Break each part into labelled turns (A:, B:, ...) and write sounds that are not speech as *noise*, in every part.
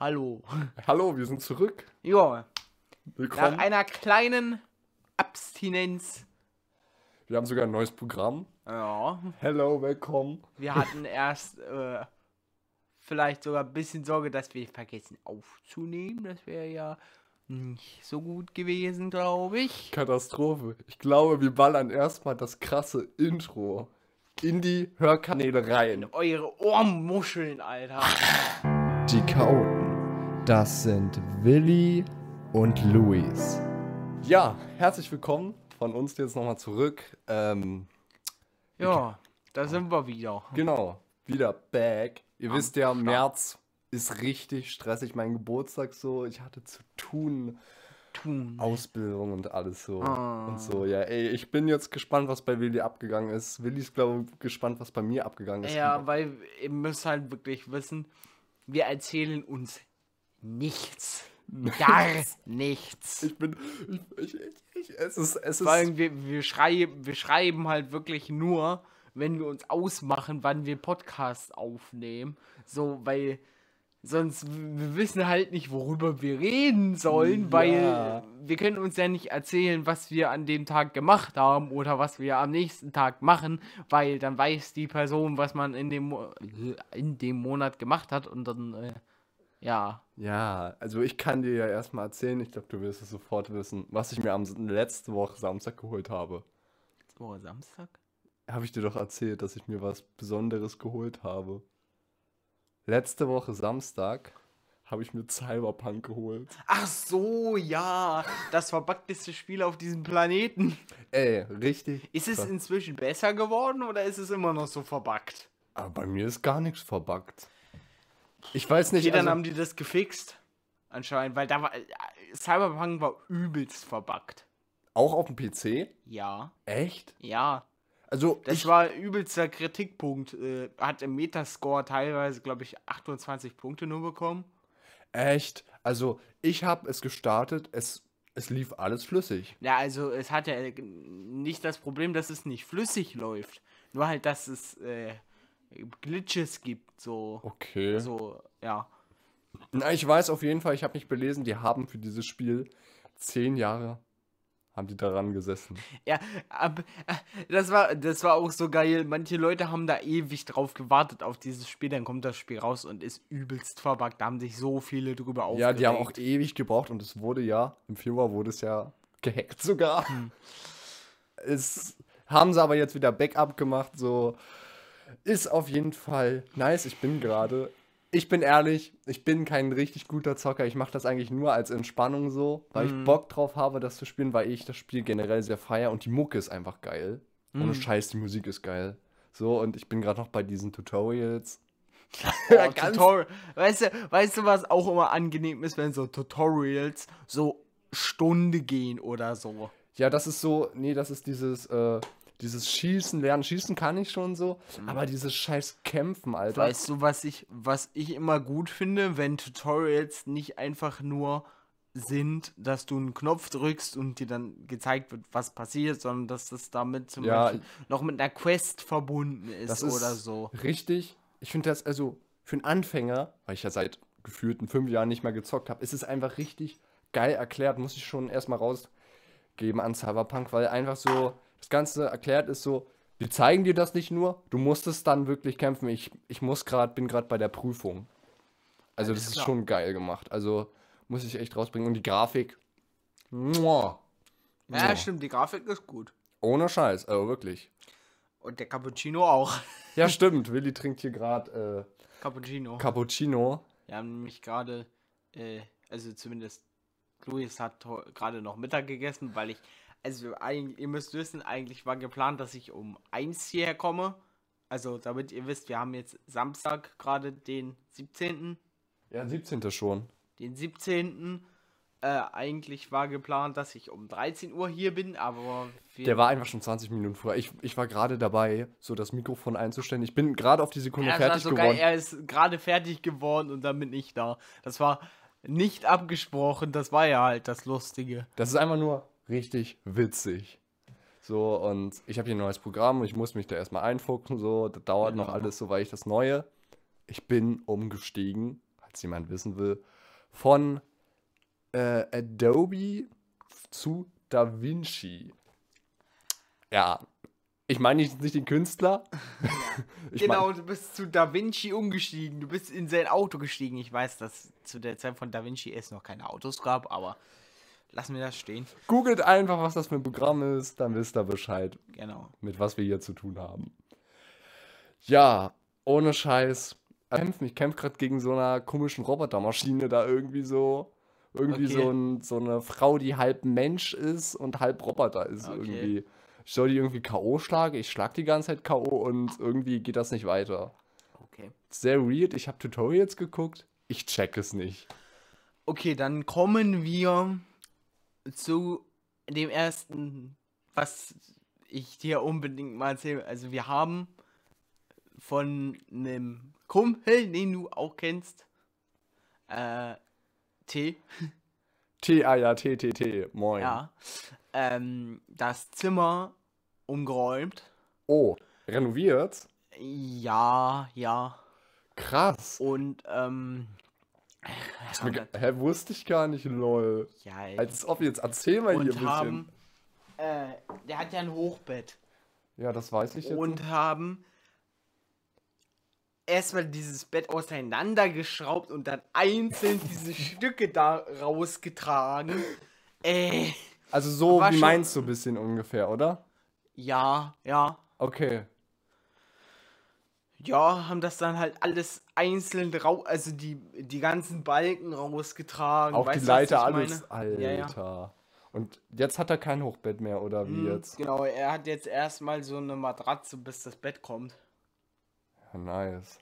A: Hallo.
B: Hallo, wir sind zurück.
A: Ja,
B: Willkommen.
A: nach einer kleinen Abstinenz.
B: Wir haben sogar ein neues Programm.
A: Ja,
B: Hello, willkommen.
A: wir hatten erst äh, vielleicht sogar ein bisschen Sorge, dass wir vergessen aufzunehmen. Das wäre ja nicht so gut gewesen, glaube ich.
B: Katastrophe. Ich glaube, wir ballern erstmal das krasse Intro in die Hörkanäle rein.
A: Eure Ohrmuscheln, Alter.
B: Die Chaoten. Das sind Willi und Luis. Ja, herzlich willkommen von uns jetzt nochmal zurück. Ähm,
A: Ja, da sind wir wieder.
B: genau, wieder back. Ihr wisst ja, März ist richtig stressig. Mein Geburtstag so. Ich hatte zu tun.
A: Tun.
B: Ausbildung und alles so.
A: Ah.
B: Und so, ja, ey, ich bin jetzt gespannt, was bei Willi abgegangen ist. Willi ist, glaube ich, gespannt, was bei mir abgegangen ist.
A: Ja, weil ihr müsst halt wirklich wissen, wir erzählen uns nichts. Gar nichts.
B: Ich bin, ich, ich, ich, es ist, es
A: Vor allem, wir, wir, schreiben, wir schreiben halt wirklich nur, wenn wir uns ausmachen, wann wir Podcasts aufnehmen. So, weil sonst, wir wissen halt nicht, worüber wir reden sollen,
B: Ja.
A: weil wir können uns ja nicht erzählen, was wir an dem Tag gemacht haben oder was wir am nächsten Tag machen, weil dann weiß die Person, was man in dem, Mo- in dem Monat gemacht hat und dann, äh, ja.
B: ja, also ich kann dir ja erstmal erzählen, ich glaube, du wirst es sofort wissen, was ich mir am letzte Woche Samstag geholt habe.
A: Oh, Samstag?
B: Habe ich dir doch erzählt, dass ich mir was Besonderes geholt habe. Letzte Woche Samstag habe ich mir Cyberpunk geholt.
A: Ach so, ja, das verbugteste Spiel auf diesem Planeten.
B: Ey, richtig.
A: Ist es inzwischen besser geworden oder ist es immer noch so verbuggt?
B: Aber bei mir ist gar nichts verbuggt. Ich weiß nicht,
A: Okay, dann
B: also-
A: haben die das gefixt. Anscheinend, weil da war. äh, Cyberpunk war übelst verbuggt.
B: auch auf dem PC?
A: Ja,
B: Echt?
A: ja.
B: Also,
A: Das
B: ich,
A: war übelster Kritikpunkt. Äh, hat im Metascore teilweise, glaube ich, 28 Punkte nur bekommen.
B: echt? Also, ich habe es gestartet, es, es lief alles flüssig.
A: Ja, also es hat ja äh, nicht das Problem, dass es nicht flüssig läuft. Nur halt, dass es äh, Glitches gibt. So,
B: Okay.
A: so, ja.
B: Na, ich weiß auf jeden Fall, ich habe mich belesen, die haben für dieses Spiel zehn Jahre haben die daran gesessen.
A: Ja, aber äh, das war, das war auch so geil. Manche Leute haben da ewig drauf gewartet auf dieses Spiel, dann kommt das Spiel raus und ist übelst verbuggt. Da haben sich so viele drüber aufgeregt.
B: Ja, die haben auch ewig gebraucht und es wurde ja, im Februar wurde es ja gehackt sogar.
A: Hm.
B: Es haben sie aber jetzt wieder Backup gemacht, so ist auf jeden Fall nice. Ich bin gerade, ich bin ehrlich, ich bin kein richtig guter Zocker. Ich mache das eigentlich nur als Entspannung so, weil
A: Hm.
B: ich Bock drauf habe, das zu spielen, weil ich das Spiel generell sehr feier und die Mucke ist einfach geil.
A: Hm.
B: Ohne Scheiß, die Musik ist geil. So, und ich bin gerade noch bei diesen Tutorials. *laughs*
A: Oh,
B: Ganz-
A: Tutorial. Weißt du, weißt du, was auch immer angenehm ist, wenn so Tutorials so Stunde gehen oder so.
B: Ja, das ist so, nee, das ist dieses, äh, dieses Schießen lernen. Schießen kann ich schon so, aber dieses scheiß Kämpfen, Alter.
A: Weißt du, was ich, was ich immer gut finde, wenn Tutorials nicht einfach nur sind, dass du einen Knopf drückst und dir dann gezeigt wird, was passiert, sondern dass das damit zum
B: Ja,
A: Beispiel noch mit einer Quest verbunden ist,
B: Das ist
A: oder so.
B: richtig. Ich finde das, also, für einen Anfänger, weil ich ja seit gefühlten fünf Jahren nicht mehr gezockt habe, ist es einfach richtig geil erklärt. Muss ich schon erstmal rausgeben an Cyberpunk, weil einfach so, das Ganze erklärt ist so, die zeigen dir das nicht nur, du musst es dann wirklich kämpfen. Ich, ich muss gerade, bin gerade bei der Prüfung. Also,
A: Alles
B: das ist
A: klar.
B: schon geil gemacht. Also, muss ich echt rausbringen. Und die Grafik. Muah.
A: Ja, stimmt, die Grafik ist gut.
B: Ohne Scheiß, also wirklich.
A: Und der Cappuccino auch. *laughs*
B: Ja, stimmt. Willi trinkt hier gerade
A: Cappuccino.
B: äh, Cappuccino.
A: Wir haben nämlich gerade, äh, also zumindest Luis hat gerade noch Mittag gegessen, weil ich, also eigentlich, ihr müsst wissen, eigentlich war geplant, dass ich um 1 hierher komme. Also damit ihr wisst, wir haben jetzt Samstag gerade den 17.
B: Ja, 17. schon.
A: Den 17. Äh, eigentlich war geplant, dass ich um 13 Uhr hier bin, aber
B: Der war einfach schon 20 Minuten früher. Ich, ich war gerade dabei, so das Mikrofon einzustellen. Ich bin gerade auf die Sekunde
A: Ja,
B: fertig
A: so
B: geworden.
A: er ist gerade fertig geworden und dann bin ich da. Das war nicht abgesprochen, das war ja halt das Lustige.
B: Das ist einfach nur richtig witzig. So, und ich habe hier ein neues Programm und ich muss mich da erstmal einfuchsen. So, das dauert noch alles so, weil ich das Neue. Ich bin umgestiegen. falls jemand wissen will, von äh, Adobe zu Da Vinci. Ja, ich meine nicht, nicht den Künstler. *laughs* ich
A: genau,
B: mein,
A: du bist zu Da Vinci umgestiegen. Du bist in sein Auto gestiegen. Ich weiß, dass zu der Zeit von Da Vinci es noch keine Autos gab, aber lassen wir das stehen.
B: googelt einfach, was das für ein Programm ist, dann wisst ihr Bescheid,
A: Genau.
B: mit was wir hier zu tun haben. Ja, ohne Scheiß. Ich kämpfe gerade gegen so einer komischen Robotermaschine da irgendwie so. Irgendwie
A: Okay.
B: so, ein, so eine Frau, die halb Mensch ist und halb Roboter ist
A: Okay.
B: irgendwie. Ich soll die irgendwie K.O. schlagen, ich schlag die ganze Zeit K.O. und irgendwie geht das nicht weiter.
A: Okay.
B: Sehr weird, ich habe Tutorials geguckt, ich check es nicht.
A: Okay, dann kommen wir zu dem ersten, was ich dir unbedingt mal erzähle. Also wir haben von einem Kumpel, den du auch kennst, äh, T,
B: T, A, ja, T, T, T, moin.
A: ja, ähm, das Zimmer umgeräumt.
B: Oh, renoviert?
A: Ja, ja.
B: Krass.
A: Und, ähm,
B: Ist mir Hä, wusste ich gar nicht, lol.
A: ja,
B: Als ob jetzt erzähl mal hier ein
A: und
B: bisschen.
A: haben, äh, der hat ja ein Hochbett.
B: ja, das weiß ich jetzt.
A: und haben erstmal dieses Bett auseinandergeschraubt und dann einzeln diese *laughs* Stücke da rausgetragen. Äh,
B: also so wie
A: schon-
B: meinst du ein bisschen ungefähr, oder?
A: ja, ja.
B: Okay.
A: Ja, haben das dann halt alles einzeln raus, also die, die ganzen Balken rausgetragen.
B: Auch
A: weißt
B: die Leiter, alles. Alter.
A: Ja, ja.
B: Und jetzt hat er kein Hochbett mehr, oder wie
A: Mhm,
B: jetzt?
A: Genau, er hat jetzt erstmal so eine Matratze, bis das Bett kommt.
B: Ja, nice.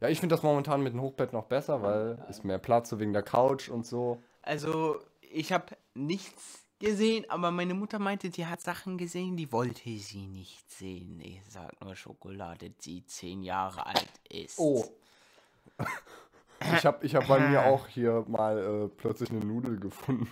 B: Ja, ich finde das momentan mit dem Hochbett noch besser, weil ist mehr Platz so wegen der Couch und so.
A: Also, ich habe nichts gesehen, aber meine Mutter meinte, die hat Sachen gesehen, die wollte sie nicht sehen. Ich sag nur Schokolade, die zehn Jahre alt ist.
B: Oh. Ich habe ich hab bei mir auch hier mal äh, plötzlich eine Nudel gefunden.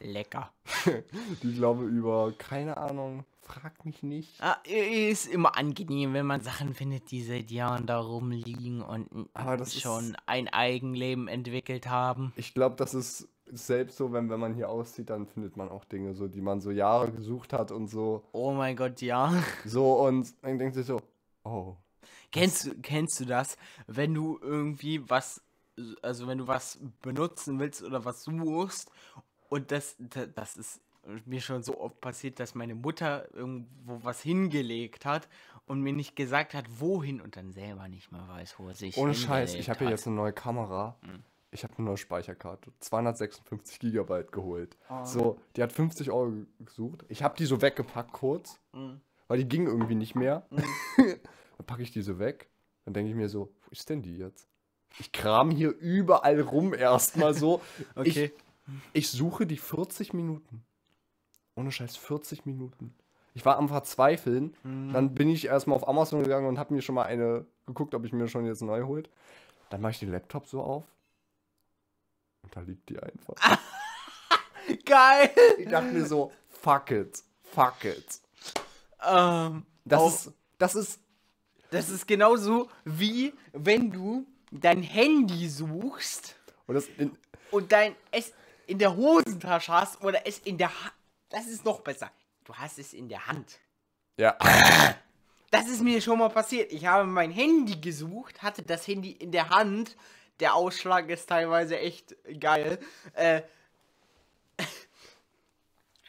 A: Lecker. *laughs*
B: Die glaube über, keine Ahnung, frag mich nicht.
A: Ah, ist immer angenehm, wenn man Sachen findet, die seit Jahren da rumliegen und
B: das ist-
A: schon ein Eigenleben entwickelt haben.
B: Ich glaube, das ist selbst so, wenn, wenn man hier auszieht, dann findet man auch Dinge, so, die man so Jahre gesucht hat und so.
A: Oh mein Gott, ja. *laughs*
B: So, und dann denkt sich so, oh.
A: Kennst du, kennst du das, wenn du irgendwie was, also wenn du was benutzen willst oder was suchst und das, da- das ist mir schon so oft passiert, dass meine Mutter irgendwo was hingelegt hat und mir nicht gesagt hat, wohin und dann selber nicht mehr weiß, wo er sich
B: Ohne Scheiß, ich habe hier jetzt eine neue Kamera. Ich habe eine neue Speicherkarte. 256 Gigabyte geholt. So, die hat 50 Euro gesucht. Ich habe die so weggepackt kurz,
A: Mhm.
B: weil die ging irgendwie nicht mehr. *laughs* dann packe ich die so weg. Dann denke ich mir so, wo ist denn die jetzt? Ich kram hier überall rum erstmal so. *laughs*
A: Okay.
B: Ich, ich suche die 40 Minuten. Ohne Scheiß, 40 Minuten. Ich war am Verzweifeln.
A: Mhm.
B: Dann bin ich erstmal auf Amazon gegangen und habe mir schon mal eine geguckt, ob ich mir schon jetzt neu holt. Dann mache ich den Laptop so auf. Da liegt die einfach. *laughs*
A: Geil!
B: Ich dachte mir so, fuck it, fuck it.
A: Ähm,
B: Das
A: auch-
B: ist, das ist,
A: das ist genauso wie wenn du dein Handy suchst
B: und das in,
A: und dein es in der Hosentasche hast oder es in der Hand. Das ist noch besser. Du hast es in der Hand.
B: ja,
A: Das ist mir schon mal passiert. Ich habe mein Handy gesucht, hatte das Handy in der Hand. Der Ausschlag ist teilweise echt geil. Äh, *laughs*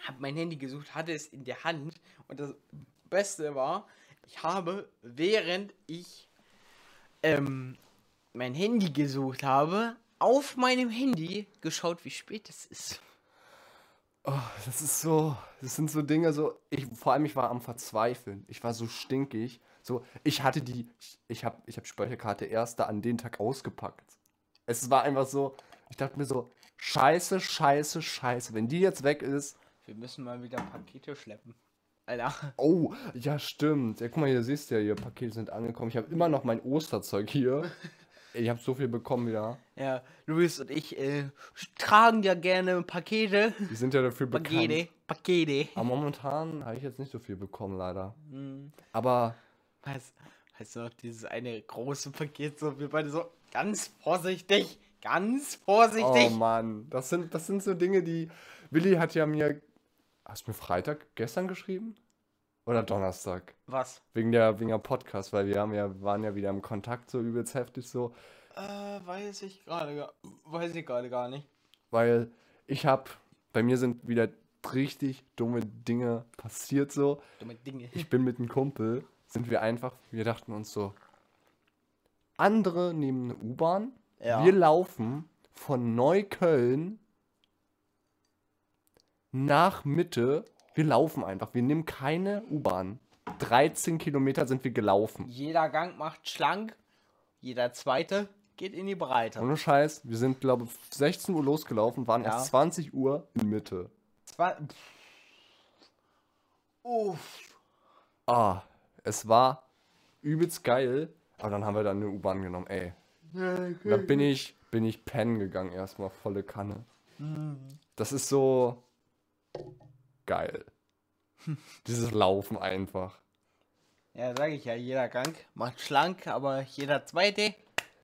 A: habe mein Handy gesucht, hatte es in der Hand. Und das Beste war, ich habe, während ich ähm, mein Handy gesucht habe, auf meinem Handy geschaut, wie spät es ist.
B: oh, das ist so, das sind so Dinge so, ich, vor allem ich war am Verzweifeln. Ich war so stinkig. So, ich hatte die, ich, habe ich hab Speicherkarte erst da an den Tag ausgepackt. Es war einfach so, ich dachte mir so, scheiße, scheiße, scheiße. Wenn die jetzt weg ist,
A: Wir müssen mal wieder Pakete schleppen. Alter.
B: Oh, ja, stimmt. Ja, guck mal, hier siehst du ja, hier Pakete sind angekommen. Ich habe immer noch mein Osterzeug hier. *laughs* Ich habe so viel bekommen wieder.
A: Ja, Luis und ich äh, tragen ja gerne Pakete.
B: Die sind ja dafür bekannt.
A: Pakete, Pakete.
B: Aber momentan habe ich jetzt nicht so viel bekommen, leider.
A: Hm.
B: Aber
A: Weißt, weißt du noch, dieses eine große Paket, so wir beide so, Ganz vorsichtig. Ganz vorsichtig.
B: Oh Mann, das sind, das sind so Dinge, die. Willi hat ja mir. Hast du mir Freitag gestern geschrieben? Oder Donnerstag?
A: Was?
B: Wegen der, wegen der Podcast, weil wir haben ja, waren ja wieder im Kontakt so übelst heftig so.
A: Äh, weiß ich gerade gar, weiß ich gerade gar nicht.
B: Weil ich hab, bei mir sind wieder richtig dumme Dinge passiert so.
A: Dumme Dinge.
B: Ich bin mit einem Kumpel, sind wir einfach, wir dachten uns so, andere nehmen eine U-Bahn,
A: Ja.
B: wir laufen von Neukölln nach Mitte, wir laufen einfach, wir nehmen keine U-Bahn. 13 Kilometer sind wir gelaufen.
A: Jeder Gang macht schlank, jeder zweite geht in die Breite.
B: Ohne Scheiß, wir sind, glaube ich, 16 Uhr losgelaufen, waren
A: Ja.
B: erst 20 Uhr in Mitte.
A: Zwei. Uff.
B: Ah, es war übelst geil, aber dann haben wir dann eine U-Bahn genommen, ey. Da bin ich, bin ich pennen gegangen erstmal, volle Kanne. Das ist so geil. *laughs* Dieses Laufen einfach.
A: Ja, sag ich ja, jeder Gang macht schlank, aber jeder zweite,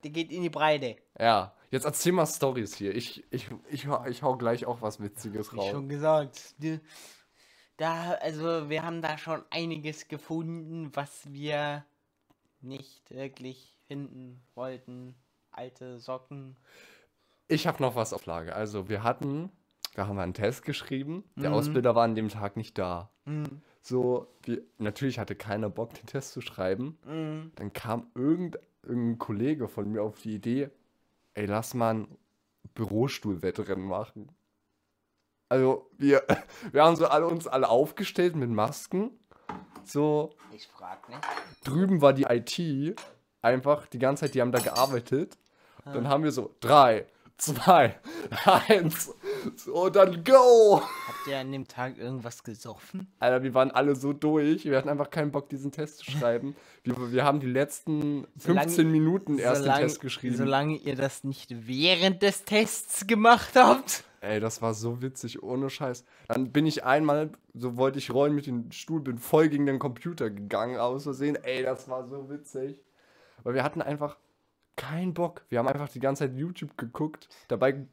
A: der geht in die Breite.
B: Ja, jetzt erzähl mal Stories hier. Ich, ich, ich, hau- ich hau gleich auch was Witziges raus.
A: schon gesagt. die- Da, also wir haben da schon einiges gefunden, was wir nicht wirklich finden wollten. Alte Socken.
B: Ich habe noch was auf Lage. Also, wir hatten, da haben wir einen Test geschrieben. Der
A: Mhm.
B: Ausbilder war an dem Tag nicht da.
A: Mhm.
B: So, wir, natürlich hatte keiner Bock, den Test zu schreiben.
A: Mhm.
B: Dann kam irgend, irgendein Kollege von mir auf die Idee, ey, lass mal ein Bürostuhlwettrennen machen. Also, wir, *laughs* wir haben so alle uns alle aufgestellt mit Masken. So,
A: Ich frag nicht.
B: drüben war die IT einfach die ganze Zeit, die haben da gearbeitet. Dann haben wir so drei, zwei, eins, so dann go!
A: Habt ihr an dem Tag irgendwas gesoffen?
B: Alter, wir waren alle so durch. Wir hatten einfach keinen Bock, diesen Test zu schreiben. Wir, wir haben die letzten 15
A: Solange-
B: Minuten erst den Test geschrieben.
A: Solange ihr das nicht während des Tests gemacht habt.
B: Ey, das war so witzig, ohne Scheiß. Dann bin ich einmal, so wollte ich rollen mit dem Stuhl, bin voll gegen den Computer gegangen, aus Versehen. Ey, das war so witzig. Weil wir hatten einfach keinen Bock. Wir haben einfach die ganze Zeit YouTube geguckt. Dabei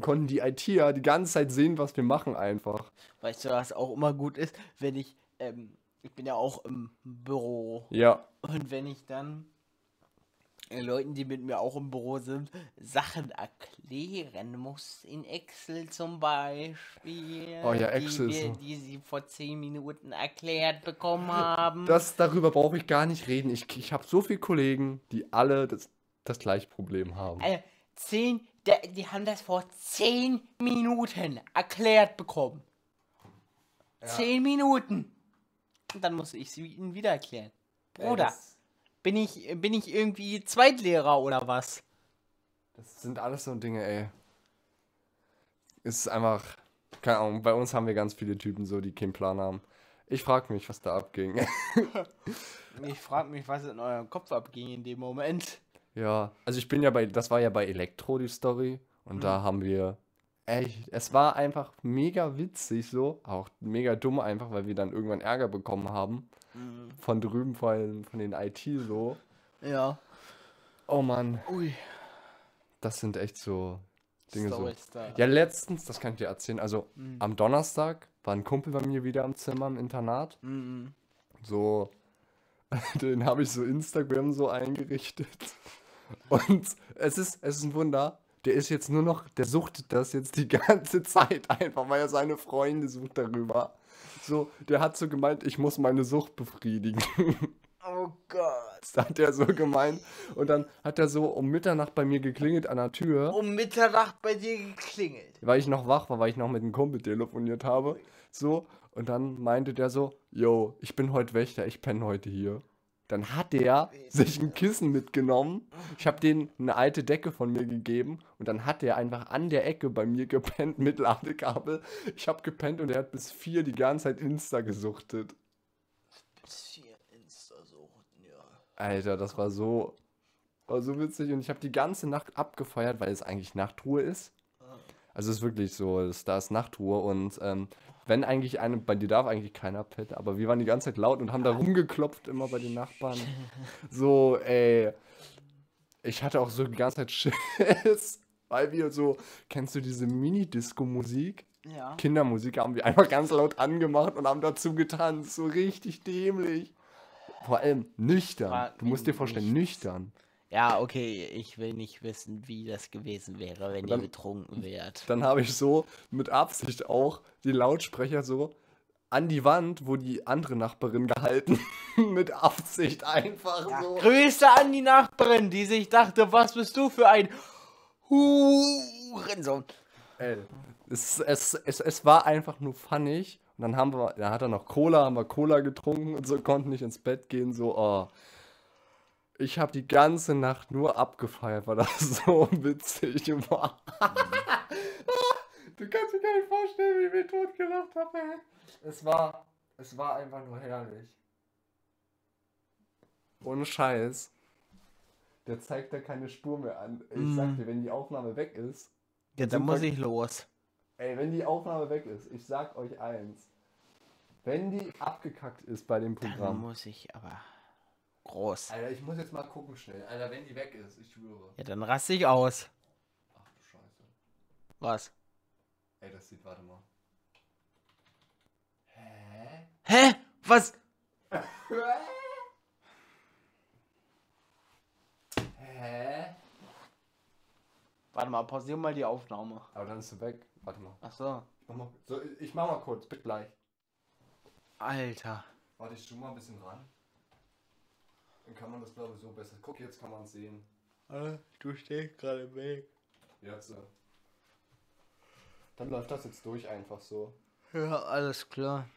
B: konnten die ITer die ganze Zeit sehen, was wir machen einfach.
A: Weißt du, was auch immer gut ist, wenn ich, ähm, ich bin ja auch im Büro.
B: Ja.
A: Und wenn ich dann Leuten, die mit mir auch im Büro sind, Sachen erklären muss, in Excel zum Beispiel,
B: Oh ja, Excel
A: die, wir, die sie vor 10 Minuten erklärt bekommen haben.
B: Das, darüber brauche ich gar nicht reden. Ich, ich habe so viele Kollegen, die alle das, das gleiche Problem haben.
A: äh, 10, der, die haben das vor 10 Minuten erklärt bekommen. 10 Minuten. Und dann muss ich sie ihnen wieder erklären. Bruder,
B: das-
A: bin, ich, bin ich irgendwie Zweitlehrer oder was?
B: Das sind alles so Dinge, ey. Es ist einfach, keine Ahnung, bei uns haben wir ganz viele Typen so, die keinen Plan haben. Ich frage mich, was da abging. *laughs*
A: Ich frage mich, was in eurem Kopf abging in dem Moment.
B: ja, also ich bin ja bei, das war ja bei Elektro die Story und da haben wir, ey, es war einfach mega witzig so, auch mega dumm einfach, weil wir dann irgendwann Ärger bekommen haben. Von drüben, vor allem von den IT so.
A: Ja.
B: Oh Mann,
A: Ui.
B: das sind echt so Dinge so.
A: Stories da.
B: Ja, letztens, das kann ich dir erzählen. Also
A: Mhm.
B: am Donnerstag war ein Kumpel bei mir wieder im Zimmer im Internat.
A: Mhm.
B: So, *laughs* den habe ich so Instagram so eingerichtet. *laughs* Und es ist, es ist ein Wunder. Der ist jetzt nur noch, der sucht das jetzt die *laughs* ganze Zeit einfach, weil er seine Freunde sucht darüber. So, der hat so gemeint, ich muss meine Sucht befriedigen. *laughs*
A: Oh Gott.
B: Das hat er so gemeint. Und dann hat er so um Mitternacht bei mir geklingelt an der Tür.
A: Um Mitternacht bei dir geklingelt.
B: weil ich noch wach war, weil ich noch mit einem Kumpel telefoniert habe. So, und dann meinte der so, yo, ich bin heute Wächter, ich penne heute hier. Dann hat der sich ein Kissen mitgenommen. Ich habe denen eine alte Decke von mir gegeben und dann hat der einfach an der Ecke bei mir gepennt mit Ladekabel. Ich habe gepennt und er hat bis vier die ganze Zeit Insta gesuchtet.
A: Vier Insta-Suchten, ja.
B: Alter, das war so, war so witzig und ich habe die ganze Nacht abgefeiert, weil es eigentlich Nachtruhe ist. Also es ist wirklich so, da ist Nachtruhe und ähm, wenn eigentlich eine, bei dir darf eigentlich keiner pennen, aber wir waren die ganze Zeit laut und haben da rumgeklopft immer bei den Nachbarn. *laughs* So, ey. ich hatte auch so die ganze Zeit Schiss, *laughs* weil wir so, kennst du diese Mini-Disco-Musik?
A: Ja.
B: Kindermusik haben wir einfach ganz laut angemacht und haben dazu getanzt. So richtig dämlich. Vor allem nüchtern.
A: War
B: du musst dir vorstellen,
A: nichts.
B: nüchtern.
A: Ja, okay, ich will nicht wissen, wie das gewesen wäre, wenn
B: Dann-
A: ihr betrunken wärt.
B: Dann habe ich so mit Absicht auch die Lautsprecher so an die Wand, wo die andere Nachbarin gehalten. *laughs* mit Absicht einfach so.
A: Grüße an die Nachbarin, die sich dachte, was bist du für ein Hurensohn.
B: Ey, es, es, es, es war einfach nur funnig. Und dann haben wir, da hat er noch Cola, haben wir Cola getrunken und so konnten nicht ins Bett gehen. So, oh. Ich habe die ganze Nacht nur abgefeiert, weil das *laughs* so witzig war. du kannst dir gar nicht vorstellen, wie wir tot gelacht haben, ey. Es war, es war einfach nur herrlich. Ohne Scheiß. Der zeigt da keine Spur mehr an. Ich sag
A: Mm.
B: dir, wenn die Aufnahme weg ist,
A: Ja, dann muss ich los.
B: Ey, wenn die Aufnahme weg ist, ich sag euch eins. Wenn die abgekackt ist bei dem
A: Dann
B: Programm.
A: muss ich aber groß.
B: Alter, ich muss jetzt mal gucken schnell. Alter, wenn die weg ist, ich schwöre.
A: Ja, dann raste ich aus.
B: Ach du Scheiße.
A: Was?
B: Ey, das sieht, warte mal. Hä?
A: Hä? Was? *laughs*
B: Hä?
A: Warte mal, pausier mal die Aufnahme.
B: Aber dann ist sie weg. Warte mal.
A: Ach so.
B: Ich mach mal, so, ich mach mal kurz, bis gleich.
A: Alter.
B: Warte, ich zoome mal ein bisschen ran. Dann kann man das, glaube ich, so besser. Guck, jetzt kann man es sehen.
A: Du stehst gerade weg.
B: Jetzt. äh. Dann läuft das jetzt durch einfach so.
A: Ja, alles klar.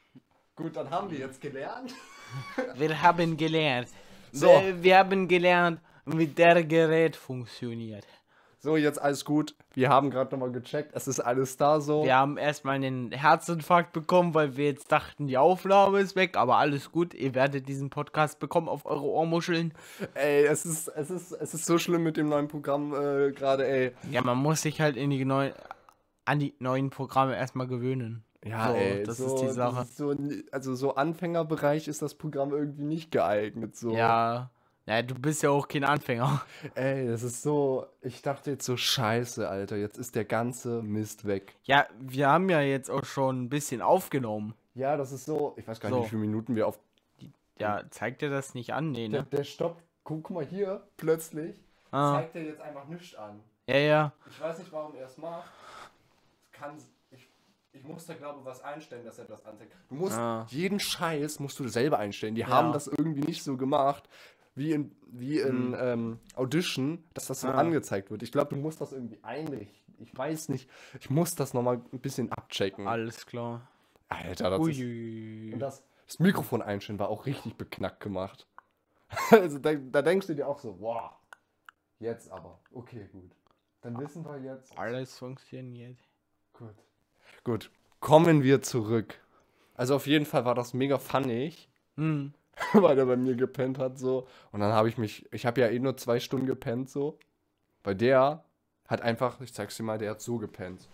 B: Gut, dann haben wir jetzt gelernt. *laughs*
A: Wir haben gelernt.
B: So.
A: Wir, wir haben gelernt, wie der Gerät funktioniert.
B: So, jetzt alles gut. Wir haben gerade nochmal gecheckt. Es ist alles da so.
A: Wir haben erstmal einen Herzinfarkt bekommen, weil wir jetzt dachten, die Aufnahme ist weg, aber alles gut. Ihr werdet diesen Podcast bekommen auf eure Ohrmuscheln.
B: Ey, es ist, es ist, es ist so schlimm mit dem neuen Programm äh, gerade, ey.
A: Ja, man muss sich halt in die neuen, an die neuen Programme erstmal gewöhnen.
B: Ja,
A: So,
B: ey,
A: das
B: so,
A: ist die Sache.
B: Ist so, also so Anfängerbereich ist das Programm irgendwie nicht geeignet. So.
A: Ja. Ja, du bist ja auch kein Anfänger. *laughs*
B: Ey, das ist so. Ich dachte jetzt so, scheiße, Alter. Jetzt ist der ganze Mist weg.
A: Ja, wir haben ja jetzt auch schon ein bisschen aufgenommen.
B: Ja, das ist so. Ich weiß gar nicht,
A: So.
B: wie viele Minuten wir auf.
A: Ja, zeigt dir das nicht an? Nee,
B: Der,
A: ne?
B: der stoppt. Guck mal hier, plötzlich.
A: Ah.
B: Zeigt er jetzt einfach nichts an.
A: Ja, ja.
B: Ich weiß nicht, warum er es macht. Kann. Ich, ich muss da, glaube ich, was einstellen, dass er das anzeigt. Du musst
A: Ah.
B: jeden Scheiß musst du selber einstellen. Die
A: Ja.
B: haben das irgendwie nicht so gemacht, wie in, wie in
A: Hm.
B: ähm, Audition, dass das so
A: Ah.
B: angezeigt wird. Ich glaube, du musst das irgendwie einrichten. Ich weiß nicht. Ich muss das nochmal ein bisschen abchecken.
A: Alles klar.
B: Alter, das ist.
A: Ui.
B: Und das, das Mikrofon einstellen war auch richtig beknackt gemacht. *laughs* also da, da denkst du dir auch so, wow. Jetzt aber. Okay, gut. Dann wissen wir jetzt.
A: Alles funktioniert.
B: Gut. Gut. Kommen wir zurück. Also auf jeden Fall war das mega funnig,
A: Hm. *laughs*
B: weil er bei mir gepennt hat so. Und dann habe ich mich, ich habe ja eh nur zwei Stunden gepennt so. Bei der hat einfach, ich zeig's dir mal, der hat so gepennt.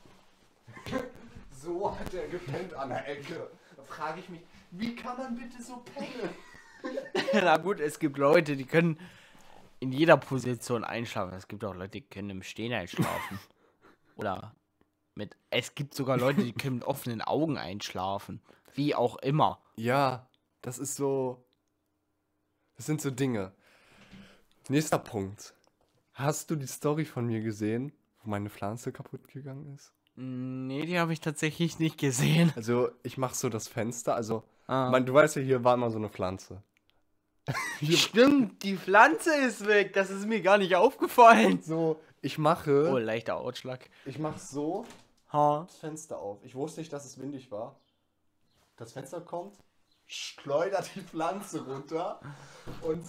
B: *laughs* so hat er gepennt an der Ecke. Da frage ich mich, wie kann man bitte so pennen? *laughs*
A: Na gut, es gibt Leute, die können in jeder Position einschlafen. Es gibt auch Leute, die können im Stehen einschlafen. Oder mit. Es gibt sogar Leute, die können mit offenen Augen einschlafen. Wie auch immer.
B: Ja, das ist so. Das sind so Dinge. Nächster Punkt. Hast du die Story von mir gesehen, wo meine Pflanze kaputt gegangen ist?
A: Nee, die habe ich tatsächlich nicht gesehen.
B: Also, ich mach so das Fenster. Also,
A: Ah.
B: man, du weißt ja, hier war immer so eine Pflanze. *laughs*
A: Stimmt, die Pflanze ist weg. Das ist mir gar nicht aufgefallen.
B: So, ich
A: Oh,
B: mache.
A: leichter Ausschlag.
B: Ich mach so
A: Ha.
B: das Fenster auf. Ich wusste nicht, dass es windig war. Das Fenster kommt, schleudert die Pflanze runter und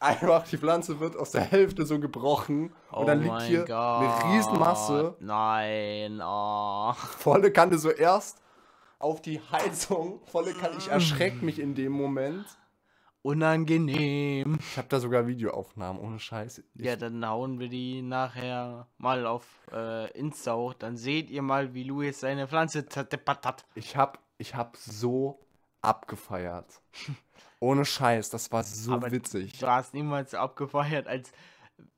B: einfach die Pflanze wird aus der Hälfte so gebrochen. Und dann liegt hier eine Riesenmasse.
A: Nein, oh.
B: Volle Kante so erst auf die Heizung. Volle Kante. Ich erschreck mich in dem Moment.
A: Unangenehm.
B: Ich habe da sogar Videoaufnahmen, ohne Scheiß. Ich,
A: Ja, dann hauen wir die nachher mal auf äh, Insta hoch. Dann seht ihr mal, wie Luis seine Pflanze zerdeppert hat.
B: ich hab, ich hab so abgefeiert. *laughs* ohne Scheiß, das war so
A: Aber
B: witzig.
A: Du hast niemals abgefeiert, als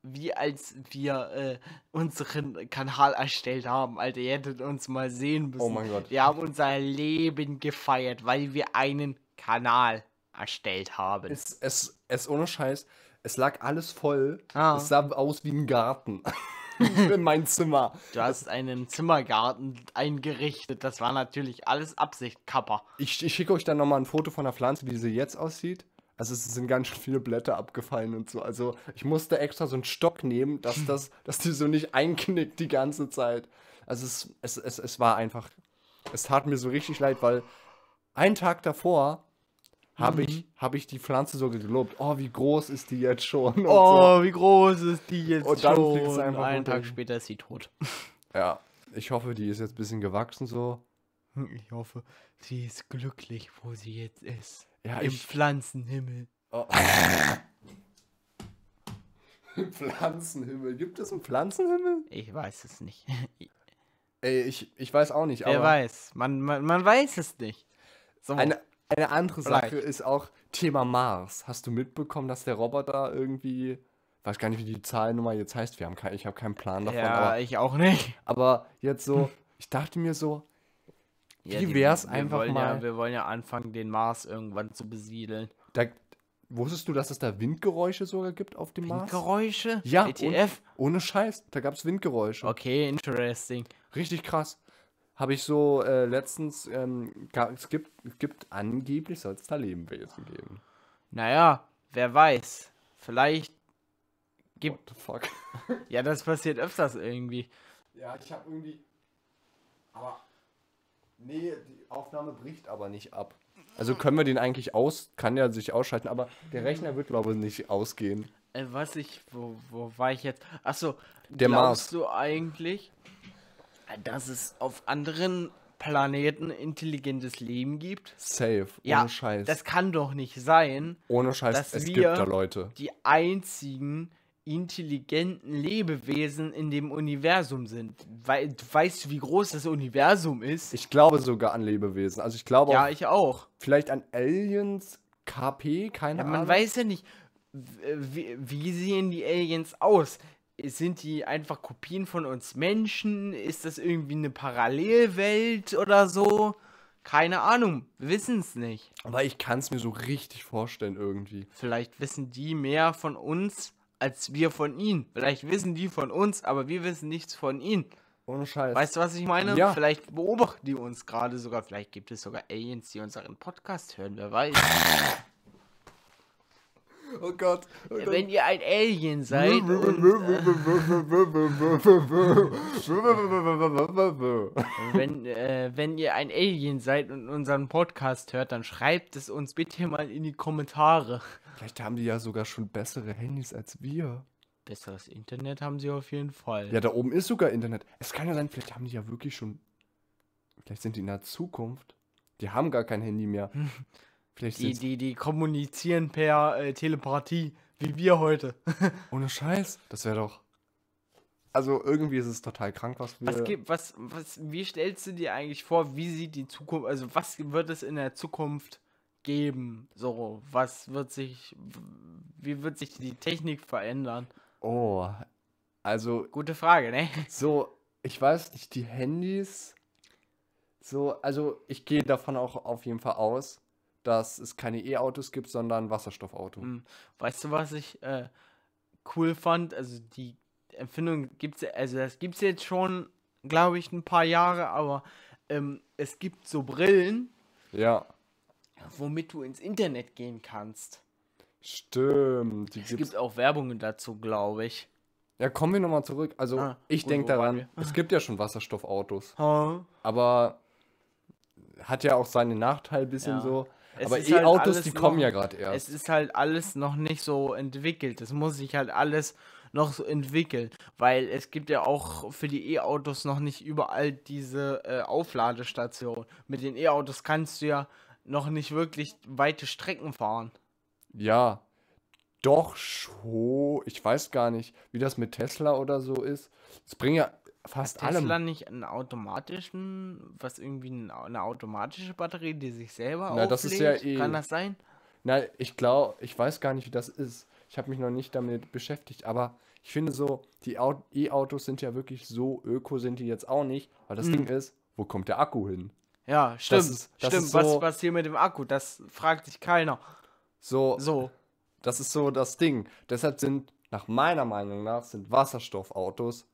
A: wie als wir äh, unseren Kanal erstellt haben. Alter, ihr hättet uns mal sehen müssen.
B: Oh mein Gott.
A: Wir haben unser Leben gefeiert, weil wir einen Kanal erstellt haben.
B: Es, es, es ohne Scheiß, es lag alles voll.
A: Ah.
B: Es sah aus wie ein Garten. *laughs* *laughs* In mein Zimmer.
A: Du hast einen Zimmergarten eingerichtet. Das war natürlich alles Absicht, Kappa.
B: Ich, ich schicke euch dann nochmal ein Foto von der Pflanze, wie sie jetzt aussieht. Also es sind ganz schön viele Blätter abgefallen und so. Also ich musste extra so einen Stock nehmen, dass, *laughs* das, dass die so nicht einknickt die ganze Zeit. Also es, es, es, es war einfach, es tat mir so richtig leid, weil einen Tag davor habe ich, hab ich die Pflanze so gelobt. Oh, wie groß ist die jetzt schon? Und so.
A: Oh, wie groß ist die jetzt
B: Und dann
A: schon?
B: fliegt sie einfach
A: Einen. Tag später ist sie tot. *laughs*
B: Ja, ich hoffe, die ist jetzt ein bisschen gewachsen so.
A: Ich hoffe, sie ist glücklich, wo sie jetzt ist.
B: Ja,
A: Im
B: ich-
A: Pflanzenhimmel.
B: Oh. *laughs* Pflanzenhimmel. Gibt es einen Pflanzenhimmel?
A: Ich weiß es nicht.
B: Ey, ich, ich weiß auch nicht,
A: Wer
B: aber
A: weiß. Man, man, man weiß es nicht. So,
B: eine, eine andere Sache
A: Vielleicht.
B: ist auch Thema Mars. Hast du mitbekommen, dass der Roboter irgendwie, weiß gar nicht, wie die Zahlennummer jetzt heißt, wir haben kein, ich habe keinen Plan davon,
A: ja,
B: aber,
A: ich auch nicht.
B: aber jetzt so, ich dachte mir so,
A: Ja,
B: Wie wär's
A: wir
B: einfach mal-
A: Ja, wir wollen ja anfangen, den Mars irgendwann zu besiedeln.
B: da, wusstest du, dass es da Windgeräusche sogar gibt auf dem Mars?
A: Geräusche?
B: Ja,
A: ETF?
B: Ohne Scheiß, da gab es Windgeräusche.
A: Okay, interesting.
B: Richtig krass. Habe ich so äh, letztens, ähm, es, gibt, es gibt angeblich, soll es da Lebenwesen geben.
A: Naja, wer weiß. Vielleicht gibt.
B: What the fuck? *laughs*
A: Ja, das passiert öfters irgendwie.
B: Ja, ich habe irgendwie. Aber. Nee, die Aufnahme bricht aber nicht ab. Also können wir den eigentlich aus, kann der sich ausschalten, aber der Rechner wird, glaube ich, nicht ausgehen.
A: Äh, was ich. Wo, wo war ich jetzt? Achso,
B: Der
A: glaubst
B: Mars.
A: du eigentlich, dass es auf anderen Planeten intelligentes Leben gibt?
B: Safe,
A: Ja,
B: ohne Scheiß.
A: das kann doch nicht sein.
B: ohne Scheiß,
A: dass
B: es
A: wir-
B: gibt da Leute.
A: die einzigen intelligenten Lebewesen in dem Universum sind. Weil, du weißt, wie groß das Universum ist?
B: Ich glaube sogar an Lebewesen. Also ich glaube
A: ja,
B: auch
A: ich auch.
B: vielleicht an Aliens, KP, keine
A: Ja,
B: Ahnung.
A: man weiß ja nicht, wie, wie sehen die Aliens aus? Sind die einfach Kopien von uns Menschen? Ist das irgendwie eine Parallelwelt oder so? Keine Ahnung, wir wissen es nicht.
B: Aber ich kann es mir so richtig vorstellen irgendwie.
A: Vielleicht wissen die mehr von uns als wir von ihnen. Vielleicht wissen die von uns, aber wir wissen nichts von ihnen.
B: Ohne Scheiß.
A: Weißt du, was ich meine?
B: Ja.
A: Vielleicht beobachten die uns gerade sogar. Vielleicht gibt es sogar Aliens, die unseren Podcast hören. Wer weiß. *laughs*
B: oh Gott. Oh Gott.
A: Wenn ihr ein Alien seid und, äh, wenn, äh, wenn ihr ein Alien seid und unseren Podcast hört, dann schreibt es uns bitte mal in die Kommentare.
B: Vielleicht haben die ja sogar schon bessere Handys als wir.
A: Besseres Internet haben sie auf jeden Fall.
B: Ja, da oben ist sogar Internet. Es kann ja sein, vielleicht haben die ja wirklich schon. Vielleicht sind die in der Zukunft. Die haben gar kein Handy mehr. Vielleicht
A: die, die, die kommunizieren per äh, Telepathie, wie wir heute. *laughs*
B: ohne Scheiß. Das wäre doch. Also irgendwie ist es total krank, was wir.
A: Was gibt, was, was, wie stellst du dir eigentlich vor, wie sieht die Zukunft, also was wird es in der Zukunft geben? So, was wird sich, wie wird sich die Technik verändern?
B: Oh. Also
A: Gute Frage, ne? *laughs*
B: So, ich weiß nicht, die Handys. So, also ich gehe davon auch auf jeden Fall aus, dass es keine E-Autos gibt, sondern Wasserstoffauto.
A: Hm, Weißt du, was ich äh, cool fand? Also die Empfindung gibt's, also das gibt's jetzt schon, glaube ich, ein paar Jahre, aber ähm, es gibt so Brillen,
B: Ja,
A: womit du ins Internet gehen kannst.
B: stimmt.
A: Es gibt auch Werbungen dazu, glaube ich.
B: Ja, kommen wir nochmal zurück. Also,
A: Ah,
B: ich denke daran, es gibt ja schon Wasserstoffautos.
A: Ha?
B: Aber hat ja auch seinen Nachteil ein bisschen
A: Ja.
B: so.
A: Es
B: aber
A: halt
B: E-Autos,
A: alles
B: die kommen
A: noch-
B: ja gerade
A: Es
B: erst.
A: ist halt alles noch nicht so entwickelt. Es muss sich halt alles noch so entwickeln, weil es gibt ja auch für die E-Autos noch nicht überall diese äh, Aufladestation. Mit den E-Autos kannst du ja noch nicht wirklich weite Strecken fahren.
B: Ja, doch schon. Ich weiß gar nicht, wie das mit Tesla oder so ist. Es bringen ja fast alle.
A: Tesla nicht einen automatischen, was irgendwie ein- eine automatische Batterie, die sich selber
B: Na, das ist ja
A: auflädt?
B: eh-
A: Kann das sein?
B: Na, ich glaube, ich weiß gar nicht, wie das ist. Ich habe mich noch nicht damit beschäftigt, aber ich finde so, die Au- E-Autos sind ja wirklich so öko sind die jetzt auch nicht. Weil das
A: Hm.
B: Ding ist, wo kommt der Akku hin?
A: Ja, stimmt.
B: ist- das
A: stimmt.
B: ist
A: was
B: so-
A: passiert mit dem Akku? Das fragt sich keiner.
B: So,
A: So.
B: das ist so das Ding. Deshalb sind, nach meiner Meinung nach, sind Wasserstoffautos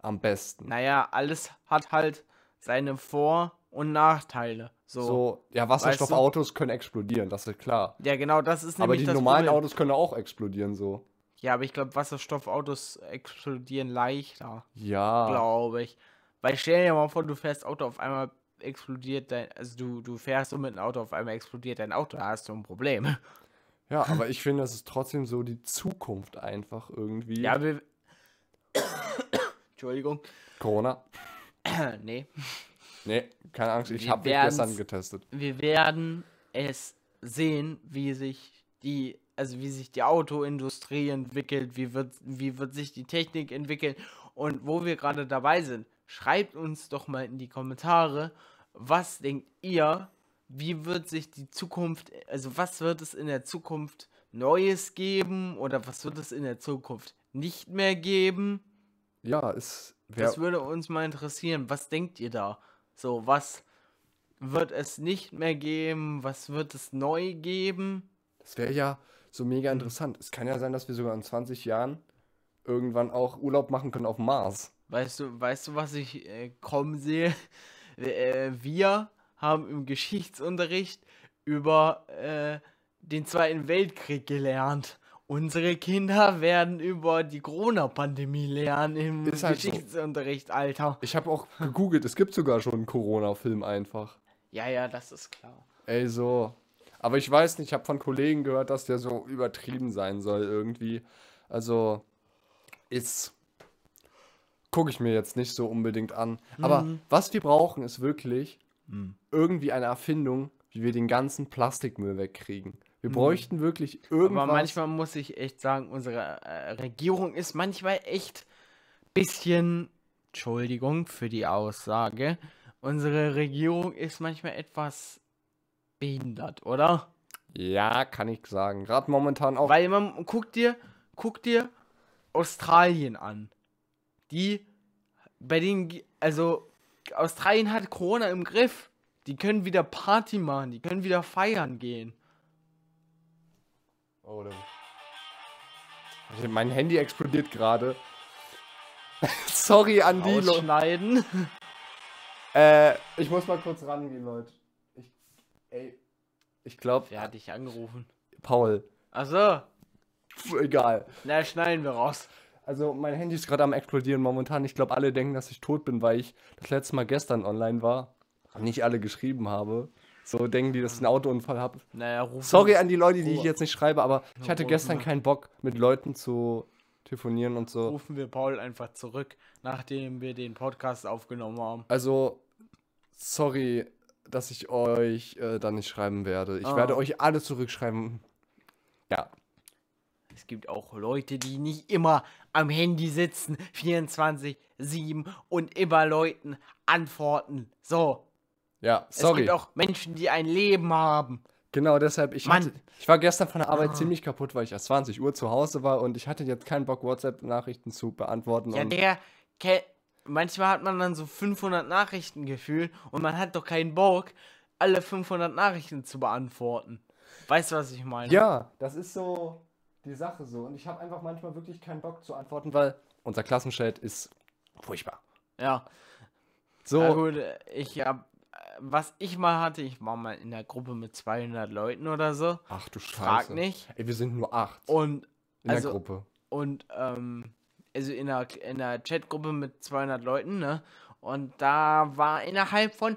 B: am besten.
A: Naja, alles hat halt seine Vor- und Nachteile. So.
B: So, ja, Wasserstoffautos können explodieren, das ist klar.
A: Ja, genau, das ist
B: Aber
A: nämlich
B: die
A: das
B: normalen
A: Problem.
B: Autos können auch explodieren, so.
A: Ja, aber ich glaube, Wasserstoffautos explodieren leichter,
B: Ja.
A: glaube ich. Weil stell dir mal vor, du fährst Auto auf einmal explodiert dein, also du, du fährst so mit einem Auto, auf einmal explodiert dein Auto, da hast du ein Problem. *laughs*
B: Ja, aber ich finde, das ist trotzdem so die Zukunft einfach irgendwie.
A: Ja, wir. Entschuldigung.
B: Corona? *clears throat*
A: nee.
B: Nee, keine Angst, ich habe mich gestern getestet.
A: Wir werden es sehen, wie sich die, also wie sich die Autoindustrie entwickelt, wie wird, wie wird sich die Technik entwickeln. Und wo wir gerade dabei sind, schreibt uns doch mal in die Kommentare, was denkt ihr, wie wird sich die Zukunft, also was wird es in der Zukunft Neues geben oder was wird es in der Zukunft nicht mehr geben?
B: Ja, es wäre.
A: Das würde uns mal interessieren. Was denkt ihr da? So, was wird es nicht mehr geben? Was wird es neu geben?
B: Das wäre ja so mega interessant. Es kann ja sein, dass wir sogar in 20 Jahren irgendwann auch Urlaub machen können auf dem Mars.
A: Weißt du, weißt du, was ich äh, kommen sehe? *laughs* Äh, wir haben im Geschichtsunterricht über äh, den Zweiten Weltkrieg gelernt. Unsere Kinder werden über die Corona-Pandemie lernen im
B: Ist halt so.
A: Geschichtsunterricht, Alter.
B: Ich habe auch gegoogelt, es gibt sogar schon einen Corona-Film einfach.
A: Ja, ja, das ist klar.
B: Ey, so. Aber ich weiß nicht, ich habe von Kollegen gehört, dass der so übertrieben sein soll irgendwie. Also ist. Gucke ich mir jetzt nicht so unbedingt an. Aber
A: Mhm.
B: was wir brauchen, ist wirklich irgendwie eine Erfindung, wie wir den ganzen Plastikmüll wegkriegen. Wir bräuchten wirklich irgendwas.
A: Mhm. Aber manchmal muss ich echt sagen, unsere äh, Regierung ist manchmal echt bisschen, Entschuldigung für die Aussage, unsere Regierung ist manchmal etwas behindert, oder?
B: Ja, kann ich sagen. Gerade momentan auch.
A: Weil man, guck dir, guck dir Australien an. Die, bei denen, also Australien hat Corona im Griff. Die können wieder Party machen, die können wieder feiern gehen.
B: Oh, Okay, Mein Handy explodiert gerade. *laughs* Sorry an die Leute. Äh, ich muss mal kurz rangehen, Leute. Ich, ey, ich glaube,
A: Wer hat dich angerufen?
B: Paul.
A: Achso,
B: egal.
A: na, schneiden wir raus.
B: Also, mein Handy ist gerade am explodieren momentan. Ich glaube, alle denken, dass ich tot bin, weil ich das letzte Mal gestern online war. und Nicht alle geschrieben habe. So denken die, dass ich einen Autounfall habe.
A: Naja, ruf
B: Sorry an die Leute, die ich jetzt nicht schreibe, aber ich hatte gestern keinen Bock, mit Leuten zu telefonieren und so.
A: rufen wir Paul einfach zurück, nachdem wir den Podcast aufgenommen haben.
B: Also, sorry, dass ich euch äh, dann nicht schreiben werde. Ich
A: Ah.
B: werde euch alle zurückschreiben. Ja.
A: Es gibt auch Leute, die nicht immer am Handy sitzen, 24-7 und immer Leuten antworten. So,
B: Ja,
A: es
B: sorry.
A: gibt auch Menschen, die ein Leben haben.
B: Genau, deshalb, ich, hatte, ich war gestern von der Arbeit
A: Ah.
B: ziemlich kaputt, weil ich erst 20 Uhr zu Hause war und ich hatte jetzt keinen Bock, WhatsApp-Nachrichten zu beantworten.
A: Ja, der, manchmal hat man dann so 500 Nachrichten gefühlt und man hat doch keinen Bock, alle 500 Nachrichten zu beantworten. Weißt du, was ich meine?
B: ja, das ist so die Sache so. Und ich habe einfach manchmal wirklich keinen Bock zu antworten, weil unser Klassenchat ist furchtbar.
A: Ja.
B: So,
A: Na gut, äh, ich hab, äh, was ich mal hatte, ich war mal in der Gruppe mit 200 Leuten oder so.
B: ach du Scheiße.
A: Frag nicht.
B: Ey, wir sind nur acht
A: Und,
B: in
A: also-
B: der Gruppe.
A: und, ähm, also in der, in der Chatgruppe mit 200 Leuten, ne? Und da war innerhalb von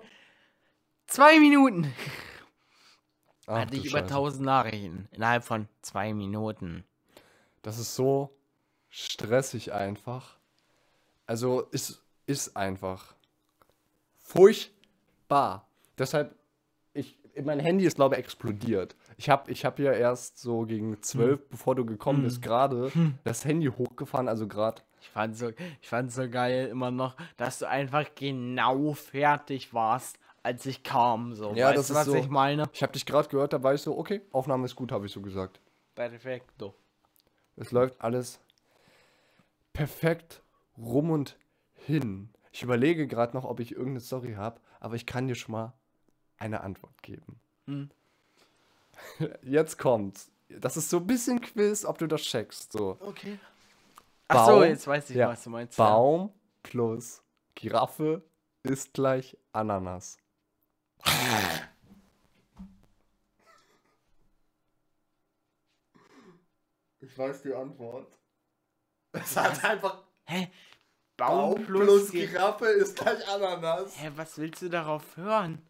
A: zwei Minuten
B: Ach,
A: hatte ich über
B: Scheiße.
A: 1000 Nachrichten. Innerhalb von zwei Minuten.
B: Das ist so stressig einfach. Also es ist einfach furchtbar. Deshalb, ich, mein Handy ist glaube ich explodiert. Ich habe ich hab ja erst so gegen 12, bevor du gekommen bist, gerade das Handy hochgefahren, also gerade.
A: Ich fand so, ich fand so geil immer noch, dass du einfach genau fertig warst, als ich kam. So,
B: Ja,
A: weißt
B: das
A: du,
B: ist
A: was
B: so.
A: ich meine?
B: Ich habe dich gerade gehört, da war ich so, okay, Aufnahme ist gut, habe ich so gesagt.
A: Perfekto.
B: Es läuft alles perfekt rum und hin. Ich überlege gerade noch, ob ich irgendeine Story habe, aber ich kann dir schon mal eine Antwort geben.
A: Hm. *laughs*
B: Jetzt kommt's. Das ist so ein bisschen Quiz, ob du das checkst. So.
A: Okay. Ach so,
B: Baum-
A: jetzt weiß ich,
B: ja,
A: was du meinst.
B: Baum plus Giraffe ist gleich Ananas. Ich weiß die Antwort. Es hat einfach
A: Hä? Baum, plus, Ge-
B: Giraffe ist gleich Ananas.
A: Hä, was willst du darauf hören?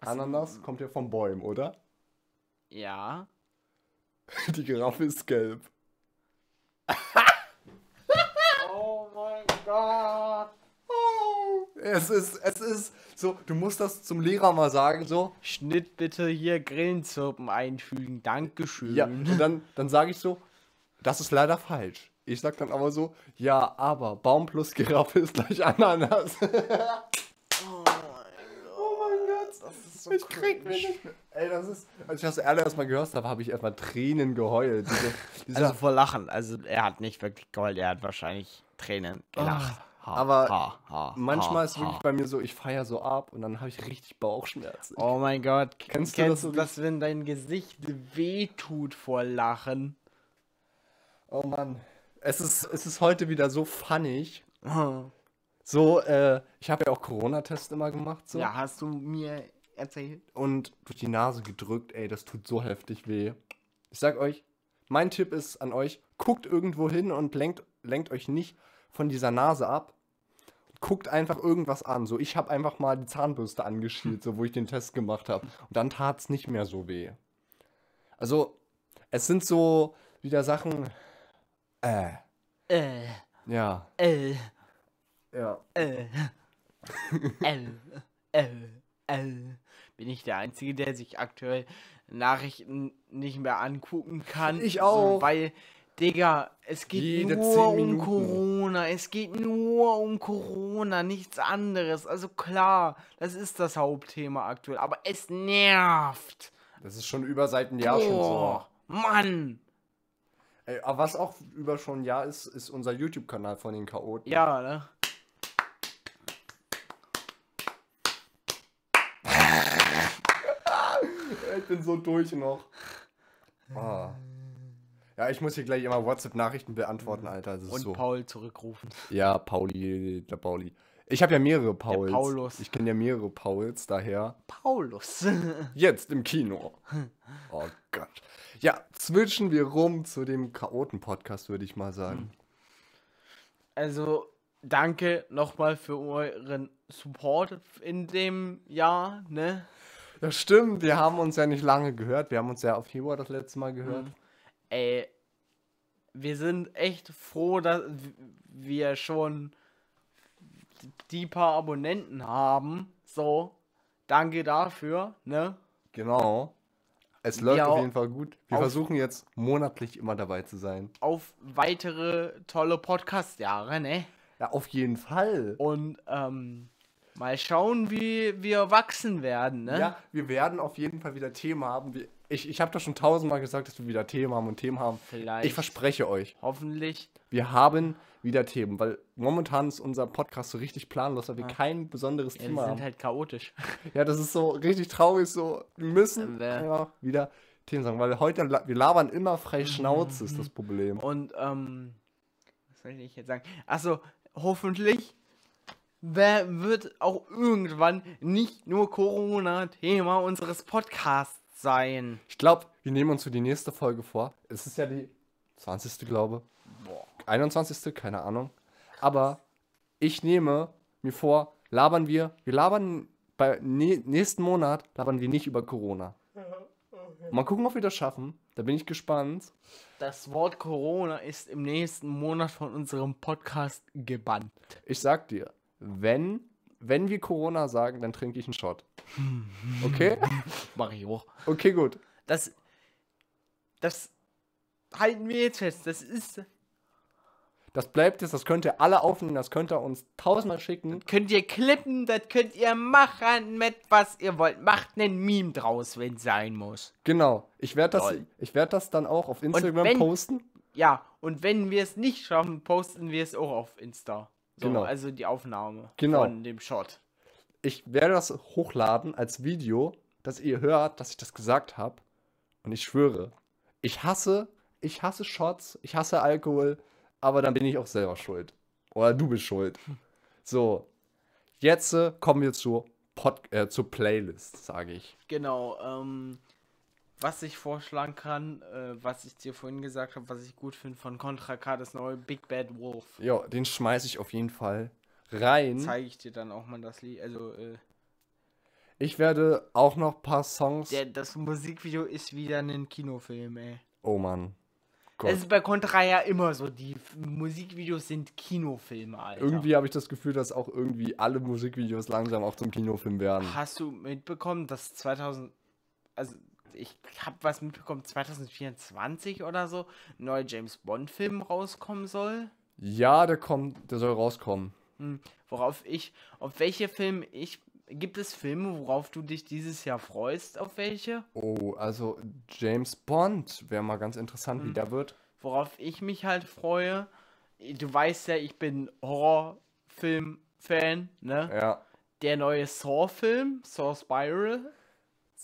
B: Ananas kommt ja von Bäumen, oder? *laughs*
A: Ja.
B: Die Giraffe ist gelb.
A: Oh mein Gott.
B: Es ist, es ist so, du musst das zum Lehrer mal sagen, so.
A: Schnitt bitte hier Grillenzirpen einfügen. Dankeschön.
B: Ja, und dann, dann sage ich so, das ist leider falsch. Ich sag dann aber so, ja, aber Baum plus Giraffe ist gleich Ananas. *laughs*
A: Oh mein Gott. Das ist so
B: ich krieg mich nicht mehr. Ey, das ist, als ich das allererst mal gehört habe, habe ich erstmal Tränen geheult. Diese, *laughs*
A: Also vor Lachen. Also er hat nicht wirklich geheult, er hat wahrscheinlich Tränen gelacht. Ha,
B: Ah, aber
A: ha, ha,
B: manchmal ist wirklich bei mir so, ich feier so ab und dann habe ich richtig Bauchschmerzen.
A: Oh mein Gott.
B: Kennst
A: Kennst,
B: du das so
A: du das, wenn dein Gesicht wehtut vor Lachen?
B: Oh Mann. Es ist, es ist heute wieder so funnig.
A: Oh.
B: So, äh, ich habe ja auch Corona-Test immer gemacht. So.
A: Ja, hast du mir erzählt?
B: und durch die Nase gedrückt, ey, das tut so heftig weh. Ich sag euch, mein Tipp ist an euch, guckt irgendwo hin und lenkt, lenkt euch nicht von dieser Nase ab. Guckt einfach irgendwas an. So, ich habe einfach mal die Zahnbürste angeschielt, so wo ich den Test gemacht habe. Und dann tat's nicht mehr so weh. Also, es sind so wieder Sachen. Äh,
A: Äh,
B: ja.
A: äh,
B: Ja.
A: äh, äh, äh, äh. Bin ich der Einzige, der sich aktuell Nachrichten nicht mehr angucken kann?
B: Ich auch.
A: weil, Digga, es geht
B: Jede
A: nur um. Corona. Es geht nur um Corona, nichts anderes. Also klar, das ist das Hauptthema aktuell. Aber es nervt.
B: Das ist schon über seit einem Jahr schon so.
A: Boah, Mann.
B: Ey, aber was auch über schon ein Jahr ist, ist unser YouTube-Kanal von den Chaoten.
A: Ja, ne? *laughs*
B: Ich bin so durch noch. Ah. Ja, ich muss hier gleich immer WhatsApp-Nachrichten beantworten, Alter. Das ist
A: Und
B: so.
A: Paul zurückrufen.
B: Ja, Pauli, der Pauli. Ich habe ja mehrere Pauls.
A: Paulus.
B: Ich kenne ja mehrere Pauls, daher.
A: Paulus. *laughs*
B: Jetzt im Kino. *laughs* Oh Gott. Ja, switchen wir rum zu dem Chaoten-Podcast, würde ich mal sagen.
A: Also, danke nochmal für euren Support in dem Jahr, ne?
B: Ja, stimmt. Wir haben uns ja nicht lange gehört. Wir haben uns ja auf Februar das letzte Mal gehört.
A: Ey, wir sind echt froh, dass wir schon die paar Abonnenten haben. So, danke dafür, ne?
B: Genau. Es läuft
A: Ja,
B: auf jeden Fall gut. Wir versuchen jetzt monatlich immer dabei zu sein.
A: Auf weitere tolle Podcast-Jahre, ne?
B: Ja, auf jeden Fall.
A: Und, ähm, mal schauen, wie wir wachsen werden, ne?
B: Ja, wir werden auf jeden Fall wieder Themen haben. Wir, ich ich habe das schon tausendmal gesagt, dass wir wieder Themen haben und Themen haben.
A: Vielleicht.
B: Ich verspreche euch,
A: Hoffentlich.
B: wir haben wieder Themen, weil momentan ist unser Podcast so richtig planlos, weil wir kein besonderes
A: Ja, wir
B: Thema
A: sind
B: haben.
A: halt chaotisch. *laughs*
B: Ja, das ist so richtig traurig, so, wir müssen einfach wieder Themen sagen, weil heute, wir labern immer frei Schnauze, ist das
A: Mhm.
B: Problem.
A: Und, ähm, was soll ich jetzt sagen? Achso, hoffentlich wer wird auch irgendwann nicht nur Corona Thema unseres Podcasts sein.
B: Ich glaube, wir nehmen uns für die nächste Folge vor. Es ist ja die 20. glaube.
A: Boah.
B: 21. keine Ahnung. Aber ich nehme mir vor, labern wir, wir labern bei nä- nächsten Monat, labern wir nicht über Corona. *laughs* Mal gucken, ob wir das schaffen. Da bin ich gespannt.
A: Das Wort Corona ist im nächsten Monat von unserem Podcast gebannt.
B: Ich sag dir, wenn, wenn wir Corona sagen, dann trinke ich einen Shot. *laughs* Okay?
A: Mach ich hoch.
B: Okay, gut.
A: Das, das halten wir jetzt fest. Das ist
B: Das bleibt jetzt, das könnt ihr alle aufnehmen, das könnt ihr uns tausendmal schicken.
A: Könnt ihr klippen, das könnt ihr machen mit was ihr wollt. Macht einen Meme draus, wenn es sein muss.
B: Genau. Ich werde das,
A: Toll.
B: ich werd das dann auch auf Instagram
A: wenn-
B: posten.
A: Ja, und wenn wir es nicht schaffen, posten wir es auch auf Insta. So,
B: Genau.
A: Also die Aufnahme
B: Genau.
A: von dem Shot.
B: Ich werde das hochladen als Video, dass ihr hört, dass ich das gesagt habe. Und ich schwöre, ich hasse, ich hasse Shots, ich hasse Alkohol, aber dann bin ich auch selber schuld. Oder du bist schuld. *laughs* So, jetzt äh, kommen wir zur, Pod äh, zur Playlist, sage ich.
A: Genau, ähm, was ich vorschlagen kann, äh, was ich dir vorhin gesagt habe, was ich gut finde von Contra K, das neue Big Bad Wolf.
B: Ja, den schmeiße ich auf jeden Fall rein.
A: Zeige ich dir dann auch mal das Lied. Also, äh,
B: Ich werde auch noch ein paar Songs.
A: der, das Musikvideo ist wieder ein Kinofilm, ey.
B: oh Mann. Gott.
A: Das ist bei Contra ja immer so. Die Musikvideos sind Kinofilme, Alter.
B: Irgendwie habe ich das Gefühl, dass auch irgendwie alle Musikvideos langsam auch zum Kinofilm werden.
A: Hast du mitbekommen, dass 2000. Also, ich habe was mitbekommen, 2024 oder so, ein neuer James Bond-Film rauskommen soll?
B: Ja, der kommt, der soll rauskommen.
A: Hm, worauf ich. Auf welche Filme ich. Gibt es Filme, worauf du dich dieses Jahr freust? Auf welche?
B: Oh, also James Bond wäre mal ganz interessant,
A: Hm.
B: wie der wird.
A: Worauf ich mich halt freue. Du weißt ja, ich bin Horrorfilm-Fan, ne?
B: Ja,
A: Der neue Saw-Film, Saw Spiral,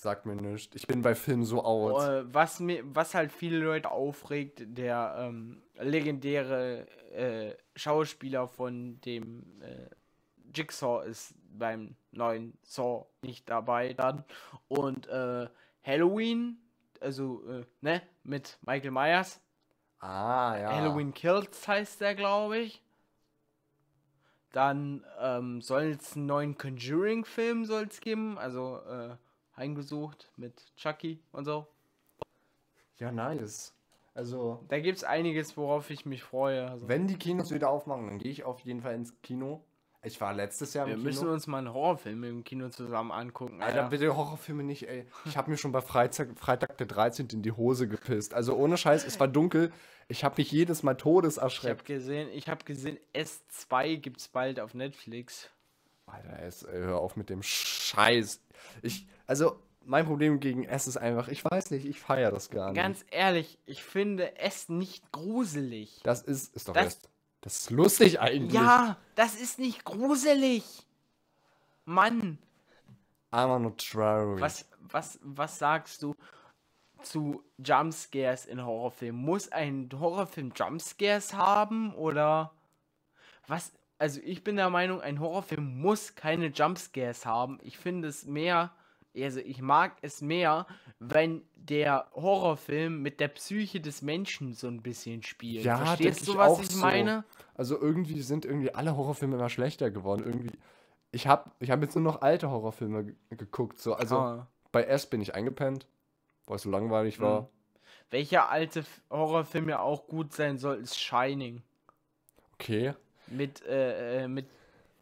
B: sagt mir nichts. Ich bin bei Filmen so out.
A: Äh, was, mir, was halt viele Leute aufregt, der ähm, legendäre äh, Schauspieler von dem äh, Jigsaw ist beim neuen Saw nicht dabei dann. Und äh, Halloween, also, äh, ne, mit Michael Myers.
B: Ah, ja.
A: Halloween Kills heißt der, glaube ich. Dann ähm, soll es einen neuen Conjuring-Film geben, also äh, heimgesucht mit Chucky und so.
B: Ja, nice. Also,
A: Da gibt's einiges, worauf ich mich freue. Also,
B: wenn die Kinos wieder aufmachen, dann gehe ich auf jeden Fall ins Kino. Ich war letztes Jahr
A: wir
B: im
A: müssen
B: Kino.
A: uns mal einen Horrorfilm im Kino zusammen angucken.
B: Alter,
A: Alter.
B: bitte Horrorfilme nicht, ey. Ich habe mir schon bei Freitag, Freitag der 13. in die Hose gepisst. Also ohne Scheiß, es war dunkel. Ich habe mich jedes Mal todes
A: Ich habe gesehen, ich habe gesehen, S2 gibt's bald auf Netflix.
B: Alter, es, ey, hör auf mit dem Scheiß. Ich, also, mein Problem gegen S ist einfach, ich weiß nicht, ich feiere das gar nicht.
A: Ganz ehrlich, ich finde es nicht gruselig.
B: das ist, ist doch
A: Das-
B: erst. Das ist lustig eigentlich.
A: Ja, das ist nicht gruselig. Mann,
B: I'm not traurig.
A: was, was, was sagst du zu Jumpscares in Horrorfilmen? Muss ein Horrorfilm Jumpscares haben oder was? Also ich bin der Meinung, ein Horrorfilm muss keine Jumpscares haben. Ich finde es mehr, also ich mag es mehr, wenn der Horrorfilm mit der Psyche des Menschen so ein bisschen spielt.
B: Ja,
A: Verstehst
B: ich
A: du, was ich
B: so.
A: meine?
B: Also irgendwie sind irgendwie alle Horrorfilme immer schlechter geworden. Irgendwie. Ich habe ich hab jetzt nur noch alte Horrorfilme ge- geguckt. So. Also
A: Ah.
B: bei S bin ich eingepennt, weil es so langweilig war.
A: Mhm. Welcher alte Horrorfilm ja auch gut sein soll, ist Shining.
B: Okay.
A: Mit, äh, äh, mit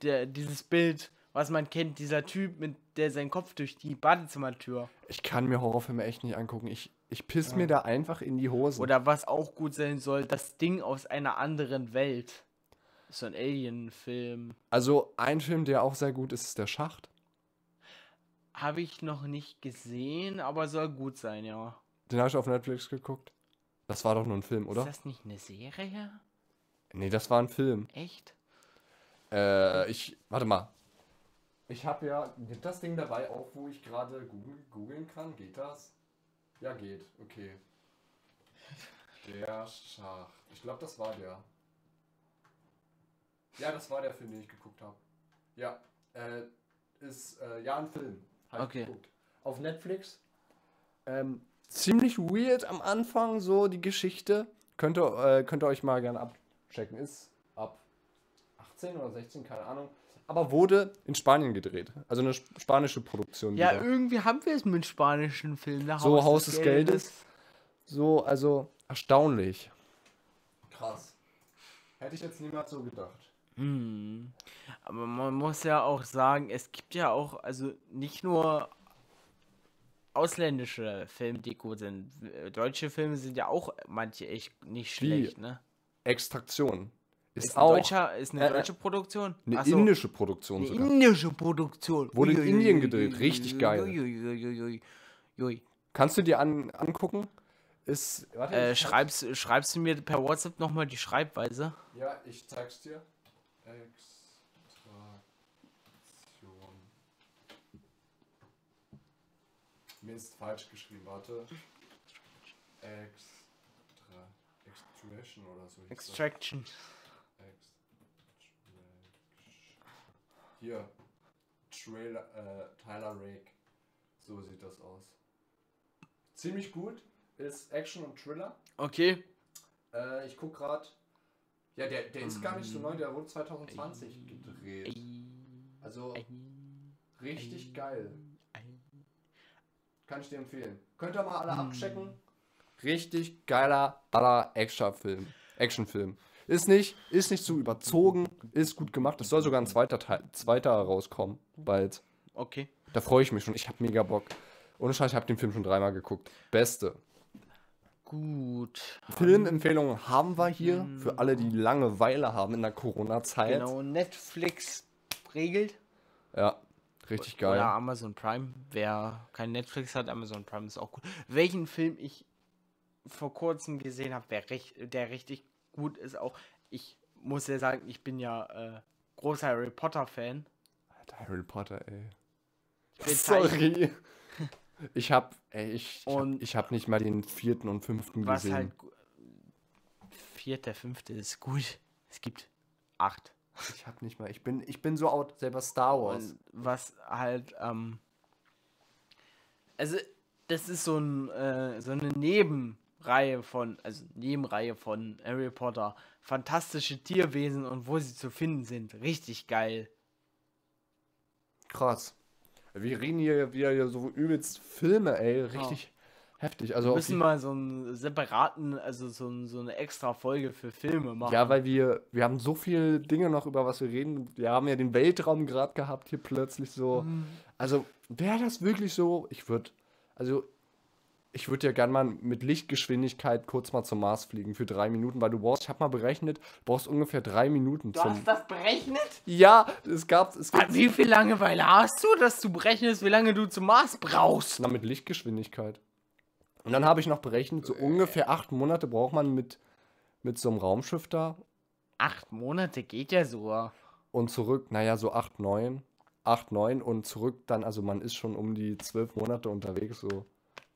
A: der, dieses Bild, was man kennt, dieser Typ, mit der seinen Kopf durch die Badezimmertür.
B: Ich kann mir Horrorfilme echt nicht angucken. Ich, ich piss mir da einfach in die Hose.
A: Oder was auch gut sein soll, das Ding aus einer anderen Welt. So ein Alien-Film.
B: also ein Film, der auch sehr gut ist, ist Der Schacht.
A: Habe ich noch nicht gesehen, aber soll gut sein, ja.
B: Den habe ich auf Netflix geguckt. Das war doch nur ein Film, oder?
A: Ist das nicht eine Serie?
B: Nee, das war ein Film.
A: Echt?
B: Äh, ich. Warte mal. Ich habe ja das Ding dabei auch, wo ich gerade googeln kann. Geht das? Ja, geht. Okay. Der Schacht. Ich glaube, das war der. Ja, das war der Film, den ich geguckt habe. Ja. Äh, ist äh, ja ein Film. Ich
A: Okay.
B: geguckt. Auf Netflix. Ähm, ziemlich weird am Anfang, so die Geschichte. Könnt ihr, äh, könnt ihr euch mal gerne abchecken. Ist ab 18 oder 16, keine Ahnung. Aber wurde in Spanien gedreht. Also eine sp- spanische Produktion.
A: Ja,
B: wieder.
A: irgendwie haben wir es mit spanischen Filmen. ne?
B: So, Haus des Geldes. So, also erstaunlich. Krass. Hätte ich jetzt niemals so gedacht.
A: Hm. Aber man muss ja auch sagen, es gibt ja auch, also nicht nur ausländische Filme, die gut sind. Deutsche Filme sind ja auch manche echt nicht
B: Wie?
A: schlecht, ne?
B: Extraktion. ist,
A: Ist,
B: auch
A: ist eine
B: äh,
A: deutsche Produktion?
B: eine
A: so,
B: indische Produktion
A: Eine
B: sogar.
A: indische Produktion.
B: Wurde in Indien gedreht, richtig geil. Kannst du dir an, angucken? Ist. Warte,
A: Äh,
B: ich zeig's-
A: schreibst, du mir per WhatsApp nochmal die Schreibweise?
B: Ja, ich zeig's dir. Extraktion. Mir ist falsch geschrieben, warte. Extra. Extraction oder so.
A: Extraction.
B: Extraction. Hier. Trailer, äh, Tyler Rake. So sieht das aus. Ziemlich gut. Ist Action und Thriller.
A: Okay.
B: Äh, ich guck gerade. Ja, der, der ist gar nicht so neu, der wurde 2020 gedreht. Also richtig geil. Kann ich dir empfehlen. Könnt ihr mal alle abchecken. Richtig geiler, baller Actionfilm. Actionfilm. Ist nicht, ist nicht zu überzogen, ist gut gemacht. Es soll sogar ein zweiter Teil, zweiter rauskommen, bald.
A: Okay.
B: Da freue ich mich schon. Ich habe mega Bock. Ohne Scheiß, ich habe den Film schon dreimal geguckt. Beste.
A: Gut.
B: Filmempfehlungen haben wir hier für alle, die Langeweile haben in der Corona-Zeit.
A: Genau, Netflix regelt.
B: Ja, richtig geil.
A: Oder Amazon Prime. Wer kein Netflix hat, Amazon Prime ist auch gut. Welchen Film ich vor kurzem gesehen habe, der, recht, der richtig gut ist, auch ich muss ja sagen, ich bin ja äh, großer Harry Potter Fan.
B: Alter, Harry Potter, ey. Sorry. *laughs* Ich hab, ey, ich, ich, hab, ich hab nicht mal den vierten und fünften
A: Was
B: gesehen.
A: halt vierter, fünfte ist gut. Es gibt acht.
B: Ich hab nicht mal, ich bin, ich bin so out, selber Star Wars.
A: Und was halt, ähm, also das ist so, ein, äh, so eine Nebenreihe von, also Nebenreihe von Harry Potter. Fantastische Tierwesen und wo sie zu finden sind. Richtig geil.
B: Krass. Wir reden hier wieder hier so übelst Filme, ey, richtig heftig. Also
A: Wir müssen mal so einen separaten, also so, ein, so eine extra Folge für Filme machen.
B: ja, weil wir, wir haben so viele Dinge noch, über was wir reden. Wir haben ja den Weltraum gerade gehabt hier plötzlich so.
A: Mhm.
B: Also, wäre das wirklich so? Ich würde, also, ich würde ja gern mal mit Lichtgeschwindigkeit kurz mal zum Mars fliegen für drei Minuten, weil du brauchst, ich habe mal berechnet, du brauchst ungefähr drei Minuten
A: du hast das berechnet?
B: Ja, es gab, es gibt.
A: Wie viel Langeweile hast du, dass du berechnest, wie lange du zum Mars brauchst?
B: Na, mit Lichtgeschwindigkeit. Und dann habe ich noch berechnet, so ungefähr acht Monate braucht man mit, mit so einem Raumschiff da
A: Acht Monate geht ja so.
B: und zurück, naja, so acht, neun. Acht, neun und zurück dann, also man ist schon um die zwölf Monate unterwegs, so,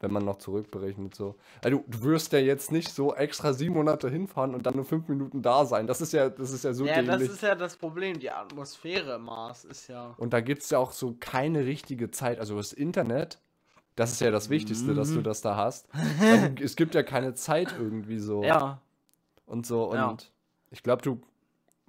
B: wenn man noch zurückberechnet, so. Also du wirst ja jetzt nicht so extra sieben Monate hinfahren und dann nur fünf Minuten da sein. Das ist ja, das ist ja so
A: Ja, das
B: dämlich.
A: ist ja das Problem. Die Atmosphäre im Mars ist ja.
B: Und da gibt es ja auch so keine richtige Zeit. Also das Internet, das ist ja das Wichtigste, dass
A: Mhm.
B: du das da hast. Du- *laughs* es gibt ja keine Zeit irgendwie so.
A: Ja.
B: Und so. Und
A: Ja.
B: ich glaube, du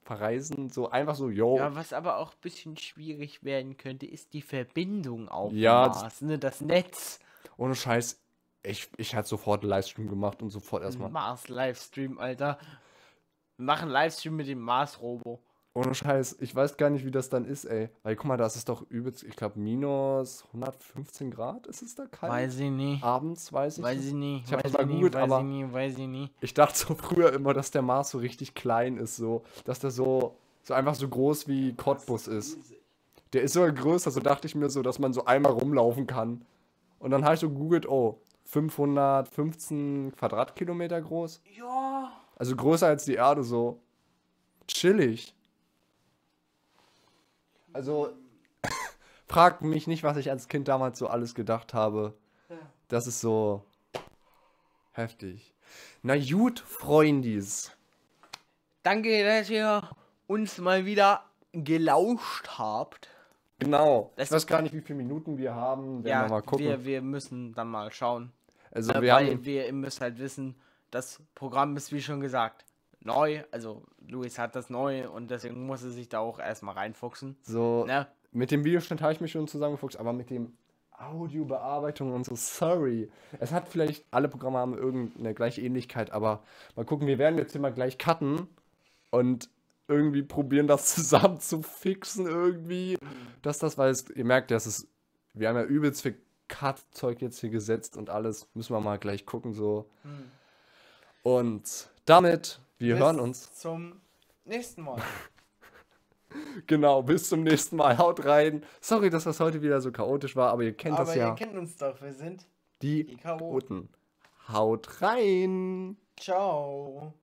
B: verreisen so einfach so, yo.
A: Ja, was aber auch ein bisschen schwierig werden könnte, ist die Verbindung auf
B: Ja, das-
A: Mars, ne? Das Netz.
B: Ohne Scheiß. Ich, ich hatte sofort einen Livestream gemacht und sofort erstmal.
A: Mars-Livestream, Alter. Wir machen Livestream mit dem Mars-Robo.
B: Ohne Scheiß. Ich weiß gar nicht, wie das dann ist, ey. Weil guck mal, das ist doch übelst, ich glaube, minus 115 Grad ist es da kalt.
A: Weiß ich nicht.
B: Abends, weiß ich.
A: Weiß
B: nicht.
A: ich nicht.
B: Ich hab
A: weiß
B: das mal
A: ich nicht,
B: gegoogelt,
A: weiß
B: aber-
A: ich nicht, weiß ich nicht.
B: Ich dachte so früher immer, dass der Mars so richtig klein ist, so. Dass der so, so einfach so groß wie Cottbus ist. Der ist sogar größer, so dachte ich mir so, dass man so einmal rumlaufen kann. Und dann habe ich so gegoogelt, oh, 515 Quadratkilometer groß.
A: Ja.
B: Also größer als die Erde, so. Chillig. Also, *laughs* frag mich nicht, was ich als Kind damals so alles gedacht habe. Das ist so heftig. Na gut, Freundis.
A: Danke, dass ihr uns mal wieder gelauscht habt.
B: Genau.
A: Das-
B: ich weiß gar nicht, wie viele Minuten wir haben. Wir
A: Ja,
B: mal gucken.
A: wir, wir müssen dann mal schauen.
B: also
A: Äh,
B: wir
A: weil
B: haben.
A: wir, ihr müsst halt wissen, das Programm ist wie schon gesagt neu. Also Luis hat das neu und deswegen muss er sich da auch erstmal reinfuchsen.
B: So,
A: Ne?
B: mit dem Videoschnitt habe ich mich schon zusammengefuchst, aber mit dem Audiobearbeitung und so, sorry. Es hat vielleicht, alle Programme haben irgendeine gleiche Ähnlichkeit, aber mal gucken, wir werden jetzt immer gleich cutten und irgendwie probieren, das *laughs* zusammen zu fixen irgendwie. Dass das, weil es, ihr merkt, das ist, wir haben ja übelst viel Cut-Zeug jetzt hier gesetzt und alles, müssen wir mal gleich gucken, so. Und damit, wir
A: Bis
B: hören uns.
A: zum nächsten Mal. *laughs*
B: Genau, bis zum nächsten Mal. Haut rein. Sorry, dass das heute wieder so chaotisch war, aber ihr kennt
A: Aber
B: das
A: ihr
B: ja.
A: kennt uns doch, wir sind
B: Die
A: die.
B: Chaoten. Haut rein.
A: Ciao.